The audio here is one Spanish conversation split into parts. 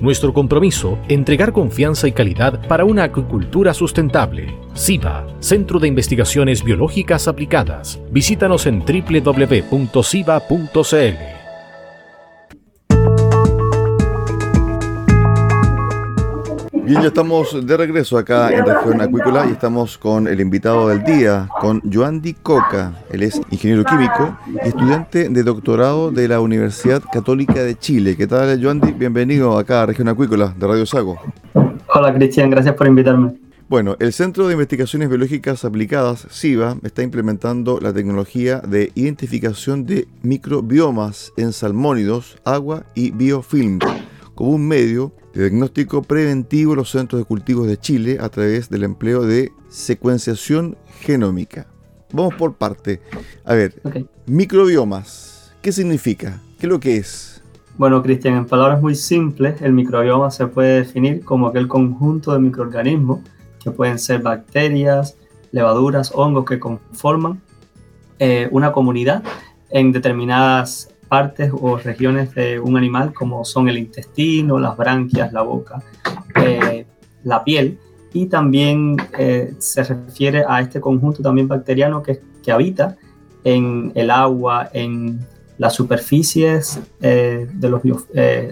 nuestro compromiso, entregar confianza y calidad para una acuicultura sustentable. SIBA, Centro de Investigaciones Biológicas Aplicadas. Visítanos en www.siba.cl. Bien, ya estamos de regreso acá en Región Acuícola y estamos con el invitado del día, con Joandy Coca. Él es ingeniero químico y estudiante de doctorado de la Universidad Católica de Chile. ¿Qué tal, Joandy? Bienvenido acá a Región Acuícola de Radio Sago. Hola, Cristian. Gracias por invitarme. Bueno, el Centro de Investigaciones Biológicas Aplicadas, CIBA, está implementando la tecnología de identificación de microbiomas en salmónidos, agua y biofilm como un medio diagnóstico preventivo en los centros de cultivos de Chile a través del empleo de secuenciación genómica. Vamos por parte. A ver, microbiomas, ¿qué significa? ¿Qué es lo que es? Bueno, Cristian, en palabras muy simples, el microbioma se puede definir como aquel conjunto de microorganismos que pueden ser bacterias, levaduras, hongos que conforman eh, una comunidad en determinadas partes o regiones de un animal como son el intestino, las branquias, la boca, eh, la piel. Y también eh, se refiere a este conjunto también bacteriano que, habita en el agua, en las superficies eh, de los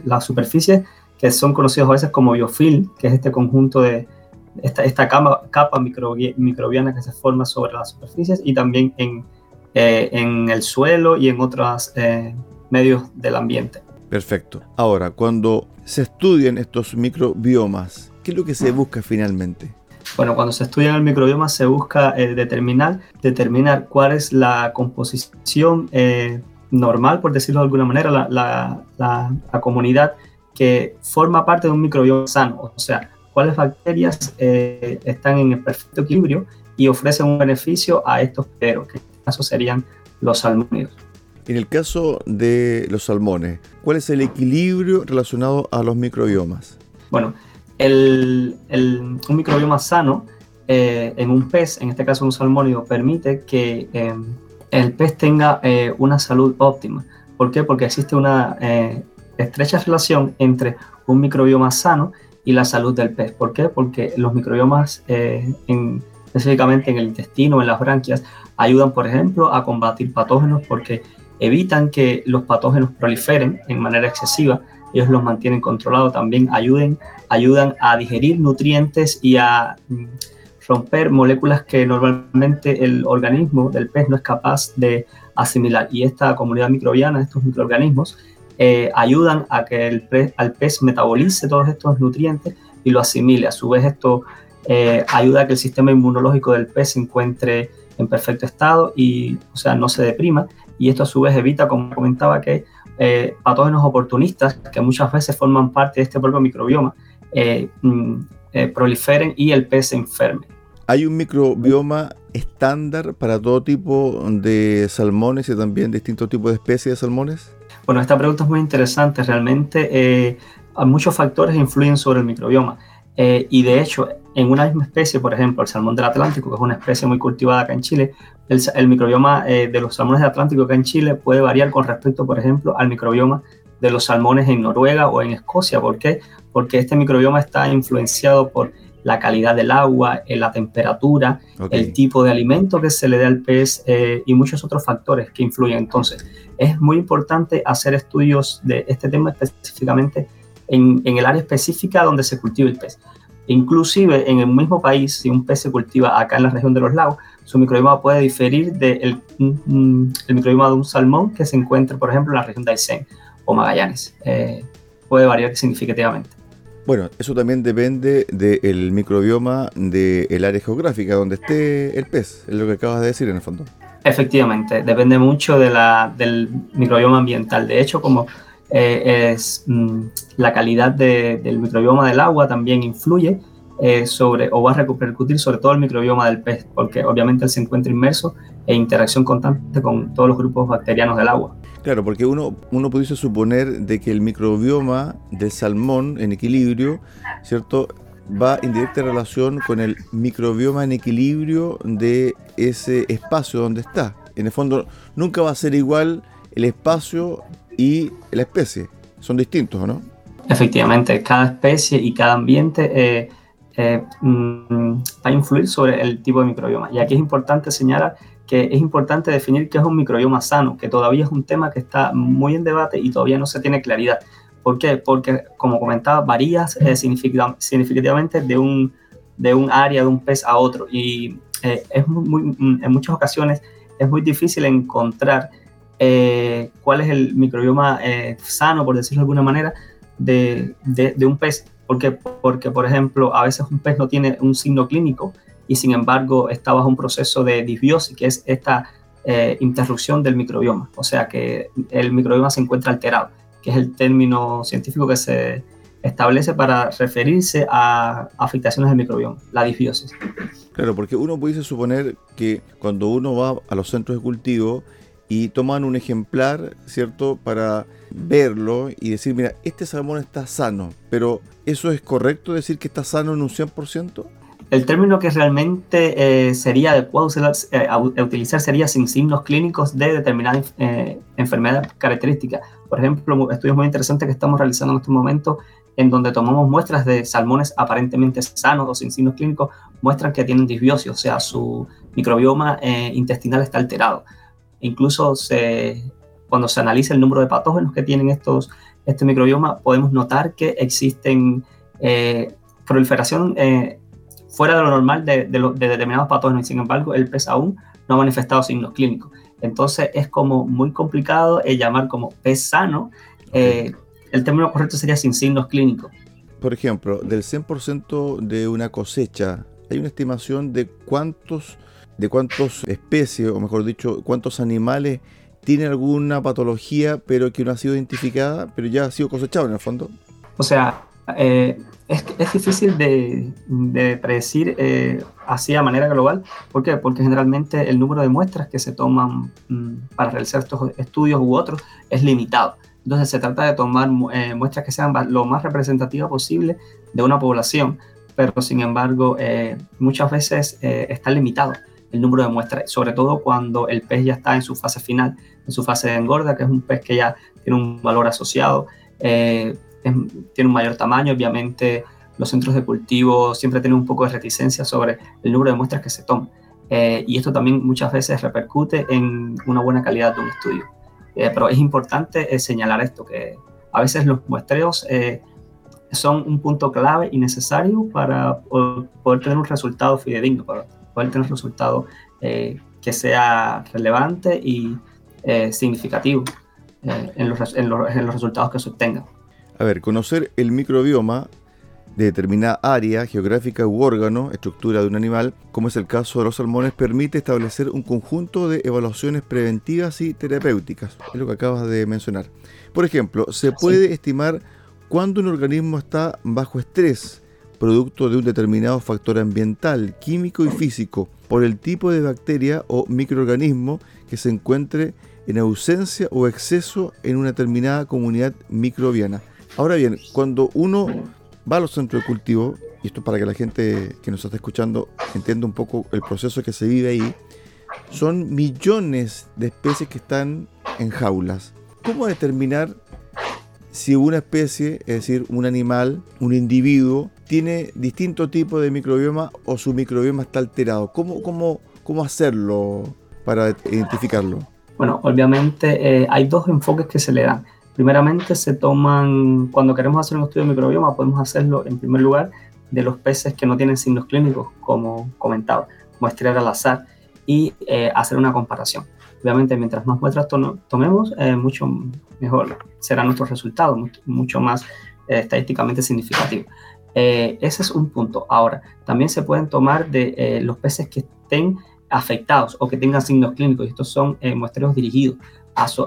las superficies que son conocidas a veces como biofilm, que es este conjunto de esta, esta capa, capa microbiana que se forma sobre las superficies y también en, en el suelo y en otras medios del ambiente. Perfecto. Ahora, cuando se estudian estos microbiomas, ¿qué es lo que se busca finalmente? Bueno, cuando se estudia el microbioma se busca eh, determinar, determinar cuál es la composición eh, normal, por decirlo de alguna manera, la, la, la, comunidad que forma parte de un microbioma sano, o sea, cuáles bacterias eh, están en el perfecto equilibrio y ofrecen un beneficio a estos peros, que caso serían los salmónidos. En el caso de los salmones, ¿cuál es el equilibrio relacionado a los microbiomas? Bueno, el, un microbioma sano eh, en un pez, en este caso un salmónido, permite que eh, el pez tenga eh, una salud óptima. ¿Por qué? Porque existe una estrecha relación entre un microbioma sano y la salud del pez. ¿Por qué? Porque los microbiomas, en, específicamente en el intestino, en las branquias, ayudan, por ejemplo, a combatir patógenos porque evitan que los patógenos proliferen en manera excesiva, ellos los mantienen controlados, también ayuden, ayudan a digerir nutrientes y a mm, romper moléculas que normalmente el organismo del pez no es capaz de asimilar. Y esta comunidad microbiana, estos microorganismos, eh, ayudan a que el pez, al pez metabolice todos estos nutrientes y lo asimile. A su vez, esto eh, ayuda a que el sistema inmunológico del pez se encuentre en perfecto estado y, o sea, no se deprima y esto a su vez evita, como comentaba, que eh, patógenos oportunistas, que muchas veces forman parte de este propio microbioma, eh, mm, eh, proliferen y el pez se enferme. ¿Hay un microbioma estándar para todo tipo de salmones y también distintos tipos de especies de salmones? Bueno, esta pregunta es muy interesante. Realmente muchos factores influyen sobre el microbioma. y de hecho, en una misma especie, por ejemplo, el salmón del Atlántico, que es una especie muy cultivada acá en Chile, el, microbioma eh, de los salmones del Atlántico acá en Chile puede variar con respecto, por ejemplo, al microbioma de los salmones en Noruega o en Escocia. ¿Por qué? Porque este microbioma está influenciado por la calidad del agua, eh, la temperatura, el tipo de alimento que se le da al pez eh, y muchos otros factores que influyen. Entonces, es muy importante hacer estudios de este tema específicamente en, en el área específica donde se cultiva el pez. Inclusive en el mismo país, si un pez se cultiva acá en la región de los lagos, su microbioma puede diferir del el microbioma de un salmón que se encuentra, por ejemplo, en la región de Aysén o Magallanes. Eh, puede variar significativamente. Bueno, eso también depende del microbioma del área geográfica donde esté el pez, es lo que acabas de decir en el fondo. Efectivamente, depende mucho de la, del microbioma ambiental. De hecho, como eh, es mm, la calidad del microbioma del agua también influye eh, sobre o va a repercutir sobre todo el microbioma del pez, porque obviamente él se encuentra inmerso en interacción constante con todos los grupos bacterianos del agua. Claro, porque uno, uno pudiese suponer de que el microbioma del salmón en equilibrio, ¿cierto? va en directa relación con el microbioma en equilibrio de ese espacio donde está. En el fondo, nunca va a ser igual el espacio y la especie. Son distintos, no? Efectivamente, cada especie y cada ambiente eh, eh, mm, va a influir sobre el tipo de microbioma. Y aquí es importante señalar que es importante definir qué es un microbioma sano, que todavía es un tema que está muy en debate y todavía no se tiene claridad. ¿Por qué? Porque, como comentaba, varía eh, significativamente de un, de un área, de un pez a otro. Y eh, es muy, en muchas ocasiones es muy difícil encontrar eh, cuál es el microbioma sano, por decirlo de alguna manera, de, de, de un pez. ¿Por qué? Porque, por ejemplo, a veces un pez no tiene un signo clínico y sin embargo está bajo un proceso de disbiosis, que es esta eh, interrupción del microbioma, o sea que el microbioma se encuentra alterado, que es el término científico que se establece para referirse a afectaciones del microbioma, la disbiosis. Claro, porque uno pudiese suponer que cuando uno va a los centros de cultivo y toman un ejemplar, ¿cierto?, para verlo y decir, mira, este salmón está sano, pero ¿eso es correcto decir que está sano en un 100%? El término que realmente eh, sería adecuado eh, utilizar sería sin signos clínicos de determinada eh, enfermedad característica. Por ejemplo, estudios muy interesantes que estamos realizando en este momento en donde tomamos muestras de salmones aparentemente sanos o sin signos clínicos, muestran que tienen disbiosis, o sea, su microbioma intestinal está alterado. Incluso cuando se analiza el número de patógenos que tienen estos, este microbioma, podemos notar que existen proliferación fuera de lo normal de, determinados patógenos y sin embargo el pez aún no ha manifestado signos clínicos. Entonces es como muy complicado el llamar como pez sano. Eh, el término correcto sería sin signos clínicos. Por ejemplo, del 100% de una cosecha, hay una estimación de cuántos, de cuántos especies, o mejor dicho, cuántos animales tienen alguna patología, pero que no ha sido identificada, pero ya ha sido cosechado en el fondo. O sea, eh, es, difícil de, de predecir eh, así a manera global. ¿Por qué? Porque generalmente el número de muestras que se toman mm, para realizar estos estudios u otros es limitado. Entonces se trata de tomar eh, muestras que sean lo más representativas posible de una población, pero sin embargo muchas veces está limitado el número de muestras, sobre todo cuando el pez ya está en su fase final, en su fase de engorda, que es un pez que ya tiene un valor asociado tiene un mayor tamaño, obviamente los centros de cultivo siempre tienen un poco de reticencia sobre el número de muestras que se toman. Eh, y esto también muchas veces repercute en una buena calidad de un estudio. Eh, pero es importante eh, señalar esto, que a veces los muestreos son un punto clave y necesario para poder tener un resultado fidedigno, para poder tener un resultado que sea relevante y significativo en los, en, los, en los resultados que se obtengan. A ver, conocer el microbioma de determinada área geográfica u órgano, estructura de un animal, como es el caso de los salmones, permite establecer un conjunto de evaluaciones preventivas y terapéuticas. Es lo que acabas de mencionar. Por ejemplo, se puede estimar cuándo un organismo está bajo estrés, producto de un determinado factor ambiental, químico y físico, por el tipo de bacteria o microorganismo que se encuentre en ausencia o exceso en una determinada comunidad microbiana. Ahora bien, cuando uno va a los centros de cultivo, y esto para que la gente que nos está escuchando entienda un poco el proceso que se vive ahí, son millones de especies que están en jaulas. ¿Cómo determinar si una especie, es decir, un animal, un individuo, tiene distinto tipo de microbioma o su microbioma está alterado? ¿Cómo, cómo, cómo hacerlo para identificarlo? Bueno, obviamente eh, hay dos enfoques que se le dan. Primeramente se toman, cuando queremos hacer un estudio de microbioma, podemos hacerlo en primer lugar de los peces que no tienen signos clínicos, como comentaba, muestrear al azar. y hacer una comparación. Obviamente, mientras más muestras tomemos, mucho mejor será nuestro resultado, mucho más estadísticamente significativo. Ese es un punto. Ahora, también se pueden tomar de los peces que estén afectados o que tengan signos clínicos. Y estos son eh, muestreos dirigidos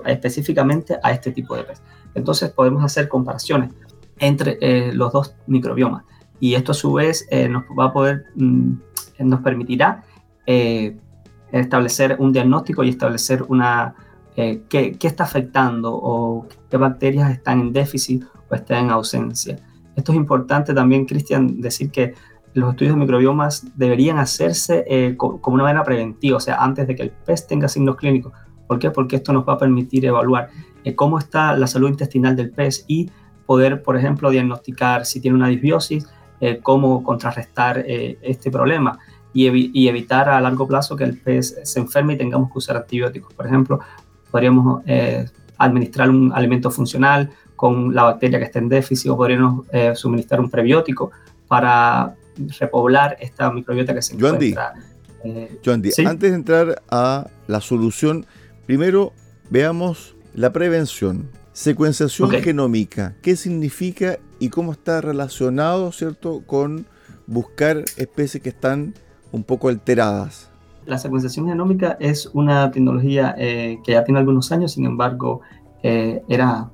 específicamente a este tipo de pez. Entonces podemos hacer comparaciones entre eh, los dos microbiomas. Y esto a su vez eh, nos va a poder, mm, nos permitirá establecer un diagnóstico y establecer una, qué, está afectando o qué bacterias están en déficit o están en ausencia. Esto es importante también, Cristian, decir que los estudios de microbiomas deberían hacerse eh, como una manera preventiva, o sea, antes de que el pez tenga signos clínicos. ¿Por qué? Porque esto nos va a permitir evaluar eh, cómo está la salud intestinal del pez y poder, por ejemplo, diagnosticar si tiene una disbiosis, eh, cómo contrarrestar este problema y, y, evitar a largo plazo que el pez se enferme y tengamos que usar antibióticos. Por ejemplo, podríamos administrar un alimento funcional con la bacteria que está en déficit o podríamos suministrar un prebiótico para repoblar esta microbiota que se encuentra. Eh, antes de entrar a la solución, primero veamos la prevención. Secuenciación genómica, ¿qué significa y cómo está relacionado, cierto, con buscar especies que están un poco alteradas? La secuenciación genómica es una tecnología eh, que ya tiene algunos años, sin embargo, eh, era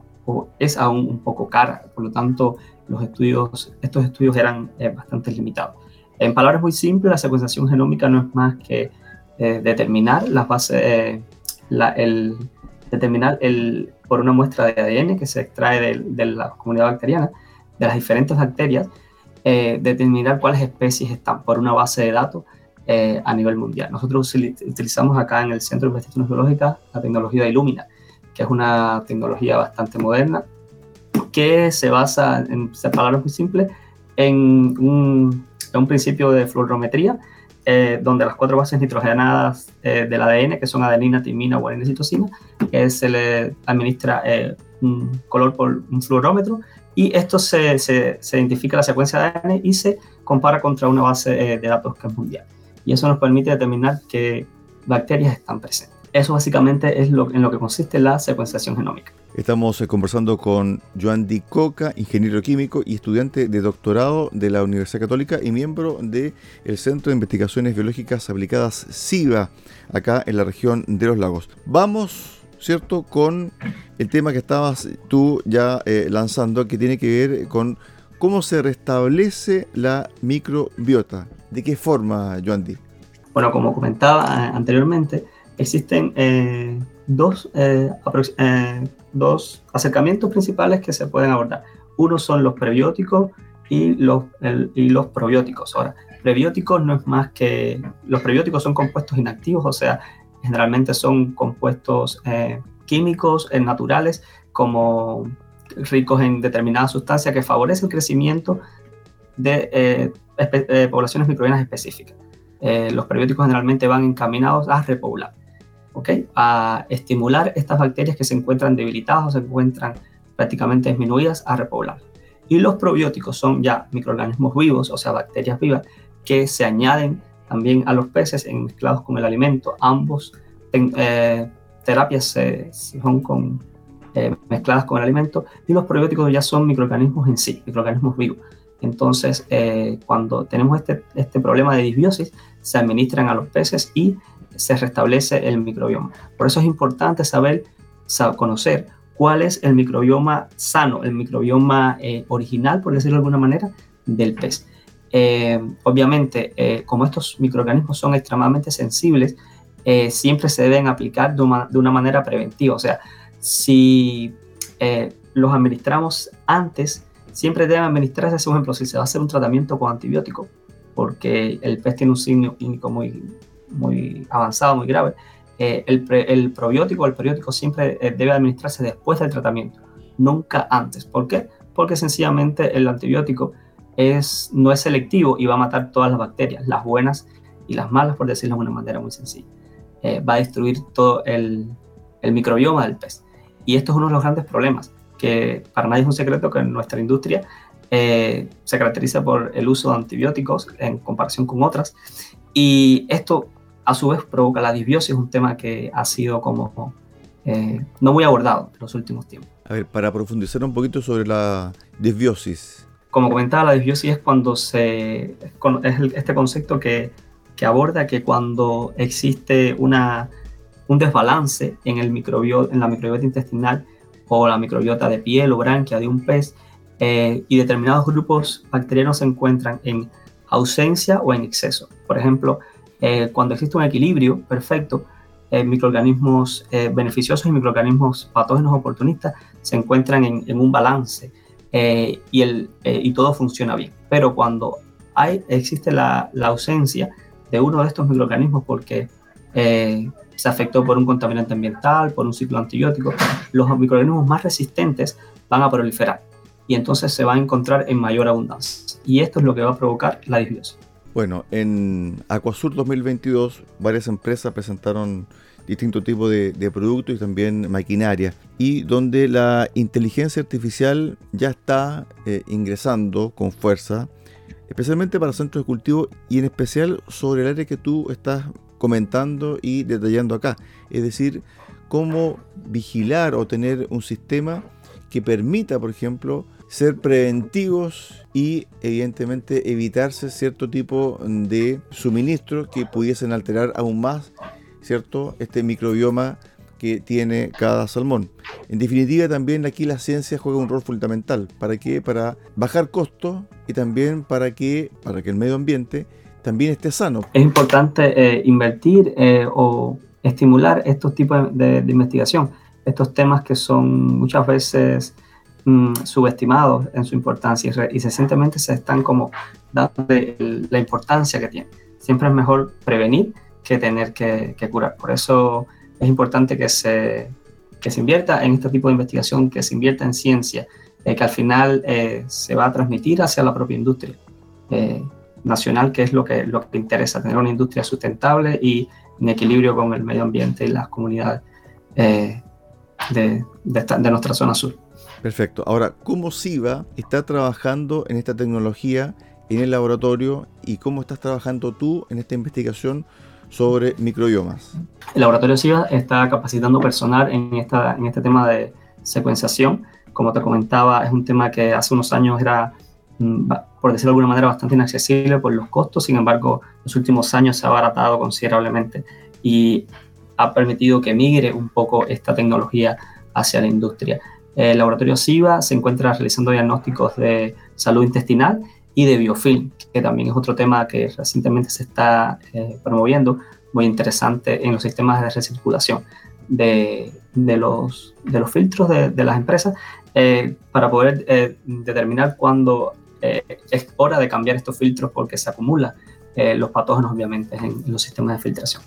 es aún un poco cara, por lo tanto, los estudios, estos estudios eran eh, bastante limitados. En palabras muy simples, la secuenciación genómica no es más que eh, determinar las bases, eh, el, determinar el, por una muestra de ADN que se extrae de, la comunidad bacteriana, de las diferentes bacterias, determinar cuáles especies están por una base de datos a nivel mundial. Nosotros utilizamos acá en el Centro de Investigaciones Biológicas la tecnología de Illumina, que es una tecnología bastante moderna, que se basa, en palabras muy simples, en un, un principio de fluorometría, eh, donde las cuatro bases nitrogenadas eh, del ADN, que son adenina, timina, guanina y citosina, eh, se le administra un color por un fluorómetro y esto se, se, se, identifica la secuencia de ADN y se compara contra una base de datos que es mundial. Y eso nos permite determinar qué bacterias están presentes. Eso básicamente es lo, en lo que consiste la secuenciación genómica. Estamos eh, conversando con Joan Di Coca, ingeniero químico y estudiante de doctorado de la Universidad Católica y miembro del Centro de Investigaciones Biológicas Aplicadas SIVA, acá en la región de los lagos. Vamos, ¿cierto?, con el tema que estabas tú ya eh, lanzando, que tiene que ver con cómo se restablece la microbiota. ¿De qué forma, Joan Di? Bueno, como comentaba eh, anteriormente, existen dos dos acercamientos principales que se pueden abordar. Uno son los prebióticos y los, probióticos. Ahora, prebióticos no es más que... Los prebióticos son compuestos inactivos, o sea, generalmente son compuestos eh, químicos eh, naturales como ricos en determinadas sustancias que favorecen el crecimiento de eh, poblaciones microbianas específicas. los prebióticos generalmente van encaminados a repoblar a estimular estas bacterias que se encuentran debilitadas o se encuentran prácticamente disminuidas a repoblar. Y los probióticos son ya microorganismos vivos, o sea, bacterias vivas, que se añaden también a los peces en mezclados con el alimento. Ambos eh, terapias se, son con, eh, mezcladas con el alimento y los probióticos ya son microorganismos en sí, microorganismos vivos. Entonces, eh, cuando tenemos este, este problema de disbiosis, se administran a los peces y se restablece el microbioma. Por eso es importante saber, conocer cuál es el microbioma sano, el microbioma eh, original, por decirlo de alguna manera, del pez. Eh, obviamente, eh, como estos microorganismos son extremadamente sensibles, siempre se deben aplicar de una, manera preventiva. O sea, si los administramos antes, siempre deben administrarse, por ejemplo, si se va a hacer un tratamiento con antibiótico, porque el pez tiene un signo clínico muy, muy avanzado, muy grave, eh, el, el, probiótico el periódico siempre eh, debe administrarse después del tratamiento, nunca antes. ¿Por qué? Porque sencillamente el antibiótico es, no es selectivo y va a matar todas las bacterias, las buenas y las malas, por decirlo de una manera muy sencilla. Eh, va a destruir todo el, el microbioma del pez. Y esto es uno de los grandes problemas, que para nadie es un secreto que en nuestra industria se caracteriza por el uso de antibióticos en comparación con otras. Y esto a su vez provoca la disbiosis, un tema que ha sido como eh, no muy abordado en los últimos tiempos. A ver, para profundizar un poquito sobre la disbiosis. Como comentaba, la disbiosis es cuando se. es este concepto que, que, aborda que cuando existe una, un desbalance en, el microbiota, en la microbiota intestinal o la microbiota de piel o branquia de un pez eh, y determinados grupos bacterianos se encuentran en ausencia o en exceso. Por ejemplo, eh, cuando existe un equilibrio perfecto, eh, microorganismos eh, beneficiosos y microorganismos patógenos oportunistas se encuentran en, un balance y, el, y todo funciona bien. Pero cuando hay, existe la, la ausencia de uno de estos microorganismos porque se afectó por un contaminante ambiental, por un ciclo antibiótico, los microorganismos más resistentes van a proliferar y entonces se va a encontrar en mayor abundancia. Y esto es lo que va a provocar la disbiosis. Bueno, en Aquasur 2022 varias empresas presentaron distintos tipos de, productos y también maquinaria, y donde la inteligencia artificial ya está eh, ingresando con fuerza, especialmente para centros de cultivo y en especial sobre el área que tú estás comentando y detallando acá, es decir, cómo vigilar o tener un sistema que permita, por ejemplo, ser preventivos y evidentemente evitarse cierto tipo de suministros que pudiesen alterar aún más cierto este microbioma que tiene cada salmón. En definitiva, también aquí la ciencia juega un rol fundamental. ¿Para qué? Para bajar costos y también para que, para que el medio ambiente también esté sano. Es importante eh, invertir eh, o estimular estos tipos de, de, investigación, estos temas que son muchas veces Mm, subestimados en su importancia y, recientemente se están como dando la importancia que tiene. Siempre es mejor prevenir que tener que, curar. Por eso es importante que se, que se invierta en este tipo de investigación, que se invierta en ciencia, eh, que al final eh, se va a transmitir hacia la propia industria eh, nacional, que es lo que, lo que interesa, tener una industria sustentable y en equilibrio con el medio ambiente y las comunidades de, de, de nuestra zona sur. Perfecto. Ahora, ¿cómo SIVA está trabajando en esta tecnología en el laboratorio y cómo estás trabajando tú en esta investigación sobre microbiomas? El laboratorio SIVA está capacitando personal en, esta, en este tema de secuenciación. Como te comentaba, es un tema que hace unos años era, mm, por decirlo de alguna manera, bastante inaccesible por los costos. Sin embargo, en los últimos años se ha abaratado considerablemente y ha permitido que migre un poco esta tecnología hacia la industria. El laboratorio SIVA se encuentra realizando diagnósticos de salud intestinal y de biofilm, que también es otro tema que recientemente se está eh, promoviendo, muy interesante en los sistemas de recirculación de, los, filtros de, las empresas eh, para poder eh, determinar cuándo es hora de cambiar estos filtros porque se acumulan los patógenos obviamente en, en los sistemas de filtración.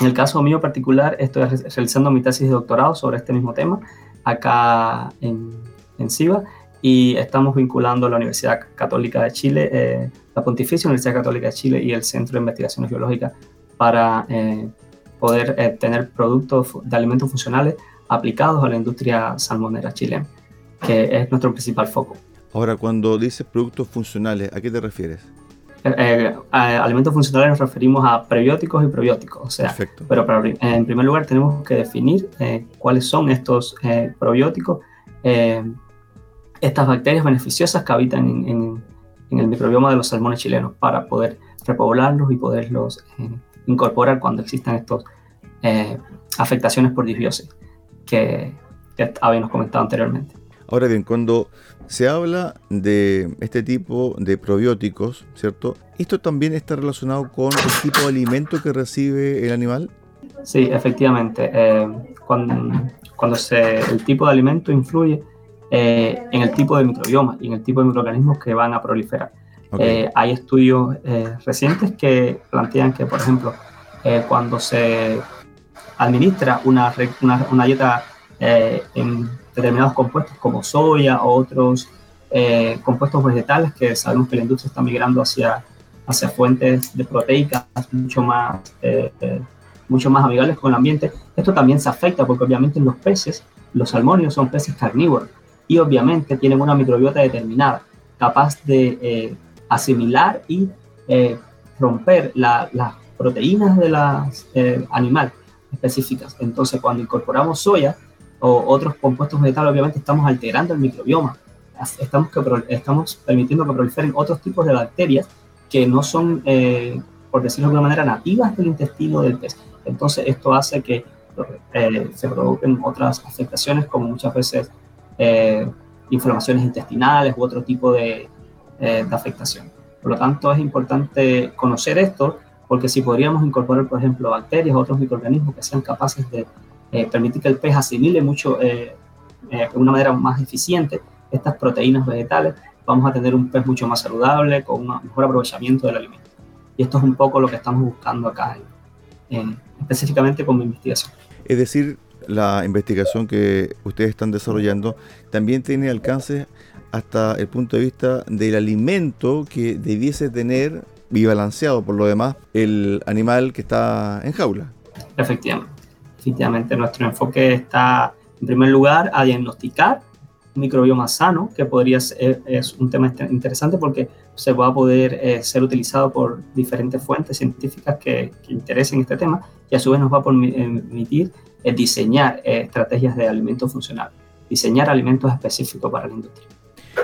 En el caso mío particular, estoy realizando mi tesis de doctorado sobre este mismo tema acá en, en CIBA y estamos vinculando la Universidad Católica de Chile, eh, la Pontificia Universidad Católica de Chile y el Centro de Investigaciones Biológicas para eh, poder eh, tener productos de alimentos funcionales aplicados a la industria salmonera chilena, que es nuestro principal foco. Ahora, cuando dices productos funcionales, ¿a qué te refieres? Eh, a alimentos funcionales nos referimos a prebióticos y probióticos. O sea, pero en primer lugar tenemos que definir eh, cuáles son estos eh, probióticos, estas bacterias beneficiosas que habitan en, en, el microbioma de los salmones chilenos para poder repoblarlos y poderlos incorporar cuando existan estas afectaciones por disbiosis que, que habíamos comentado anteriormente. Ahora bien, cuando se habla de este tipo de probióticos, ¿cierto? ¿Esto también está relacionado con el tipo de alimento que recibe el animal? Sí, efectivamente. Eh, cuando, se, el tipo de alimento influye eh, en el tipo de microbioma y en el tipo de microorganismos que van a proliferar. Eh, hay estudios recientes que plantean que, por ejemplo, cuando se administra una, una, una dieta en determinados compuestos como soya o otros eh, compuestos vegetales que sabemos que la industria está migrando hacia, hacia fuentes de proteicas mucho más, eh, eh, mucho más amigables con el ambiente. Esto también se afecta porque obviamente los peces, los salmónidos son peces carnívoros y obviamente tienen una microbiota determinada, capaz de asimilar y romper la, proteínas de la eh, animal específicas. Entonces, cuando incorporamos soya o otros compuestos vegetales, obviamente estamos alterando el microbioma. Estamos, que, estamos permitiendo que proliferen otros tipos de bacterias que no son, eh, por decirlo de alguna manera, nativas del intestino del pez. Entonces, esto hace que eh, se provoquen otras afectaciones, como muchas veces eh, inflamaciones intestinales u otro tipo de, de afectación. Por lo tanto, es importante conocer esto porque si podríamos incorporar, por ejemplo, bacterias o otros microorganismos que sean capaces de eh, permitir que el pez asimile mucho eh, eh, de una manera más eficiente estas proteínas vegetales, vamos a tener un pez mucho más saludable, con un mejor aprovechamiento del alimento. Y esto es un poco lo que estamos buscando acá, específicamente con mi investigación. Es decir, la investigación que ustedes están desarrollando también tiene alcance hasta el punto de vista del alimento que debiese tener balanceado por lo demás el animal que está en jaula. Efectivamente, efectivamente nuestro enfoque está en primer lugar a diagnosticar un microbioma sano, que podría ser es un tema interesante porque se va a poder eh, ser utilizado por diferentes fuentes científicas que, que, interesen este tema y a su vez nos va a permitir eh, diseñar eh, estrategias de alimento funcional, diseñar alimentos específicos para la industria.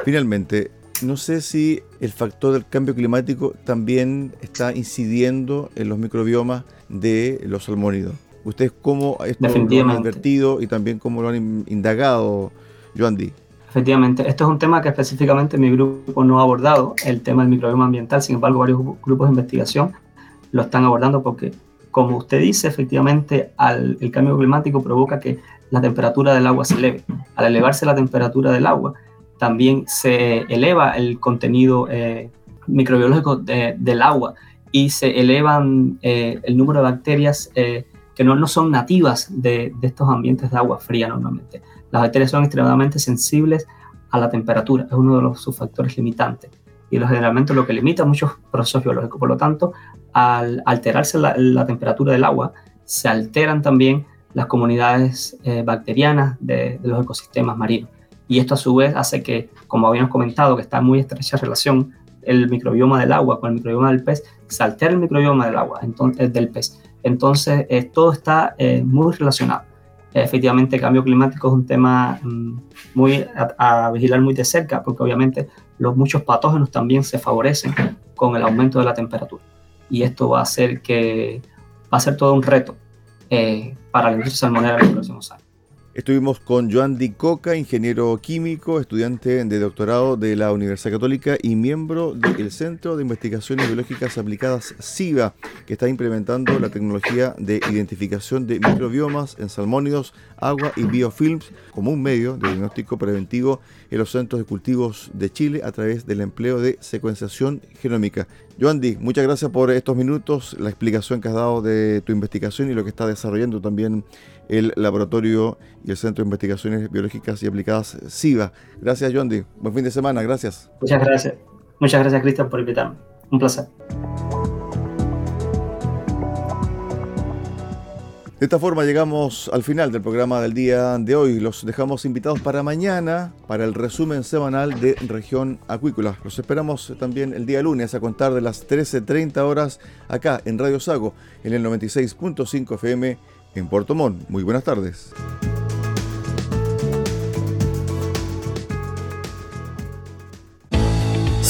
Finalmente, no sé si el factor del cambio climático también está incidiendo en los microbiomas de los salmónidos. ¿Ustedes cómo esto lo han advertido y también cómo lo han indagado, Joandy? Efectivamente, esto es un tema que específicamente mi grupo no ha abordado, el tema del microbioma ambiental, sin embargo varios grupos de investigación lo están abordando porque, como usted dice, efectivamente el cambio climático provoca que la temperatura del agua se eleve. Al elevarse la temperatura del agua, también se eleva el contenido eh, microbiológico del agua y se elevan eh, el número de bacterias eh, que no, no, son nativas de, estos ambientes de agua fría normalmente. Las bacterias son extremadamente sensibles a la temperatura, es uno de los sus factores limitantes y generalmente lo que limita muchos procesos biológicos. Por lo tanto, al alterarse la, temperatura del agua, se alteran también las comunidades bacterianas de los ecosistemas marinos y esto a su vez hace que, como habíamos comentado, que está muy estrecha relación el microbioma del agua con el microbioma del pez, se altera el microbioma del agua, entonces, del pez. Entonces, eh, todo está eh, muy relacionado. efectivamente, el cambio climático es un tema mm, muy a, vigilar muy de cerca, porque obviamente los muchos patógenos también se favorecen con el aumento de la temperatura. Y esto va a hacer que va a ser todo un reto eh, para la industria salmonera en los próximos años. Estuvimos con Joan Di Coca, ingeniero químico, estudiante de doctorado de la Universidad Católica y miembro del Centro de Investigaciones Biológicas Aplicadas SIVA, que está implementando la tecnología de identificación de microbiomas en salmónidos, agua y biofilms como un medio de diagnóstico preventivo en los centros de cultivos de Chile a través del empleo de secuenciación genómica. Joandy, muchas gracias por estos minutos, la explicación que has dado de tu investigación y lo que está desarrollando también el laboratorio y el Centro de Investigaciones Biológicas y Aplicadas SIVA. Gracias, Joandy. Buen fin de semana. Gracias. Muchas gracias. Muchas gracias, Cristian, por invitarme. Un placer. De esta forma llegamos al final del programa del día de hoy. Los dejamos invitados para mañana para el resumen semanal de Región Acuícola. Los esperamos también el día lunes a contar de las 13.30 horas acá en Radio Sago en el 96.5 FM en Puerto Montt. Muy buenas tardes.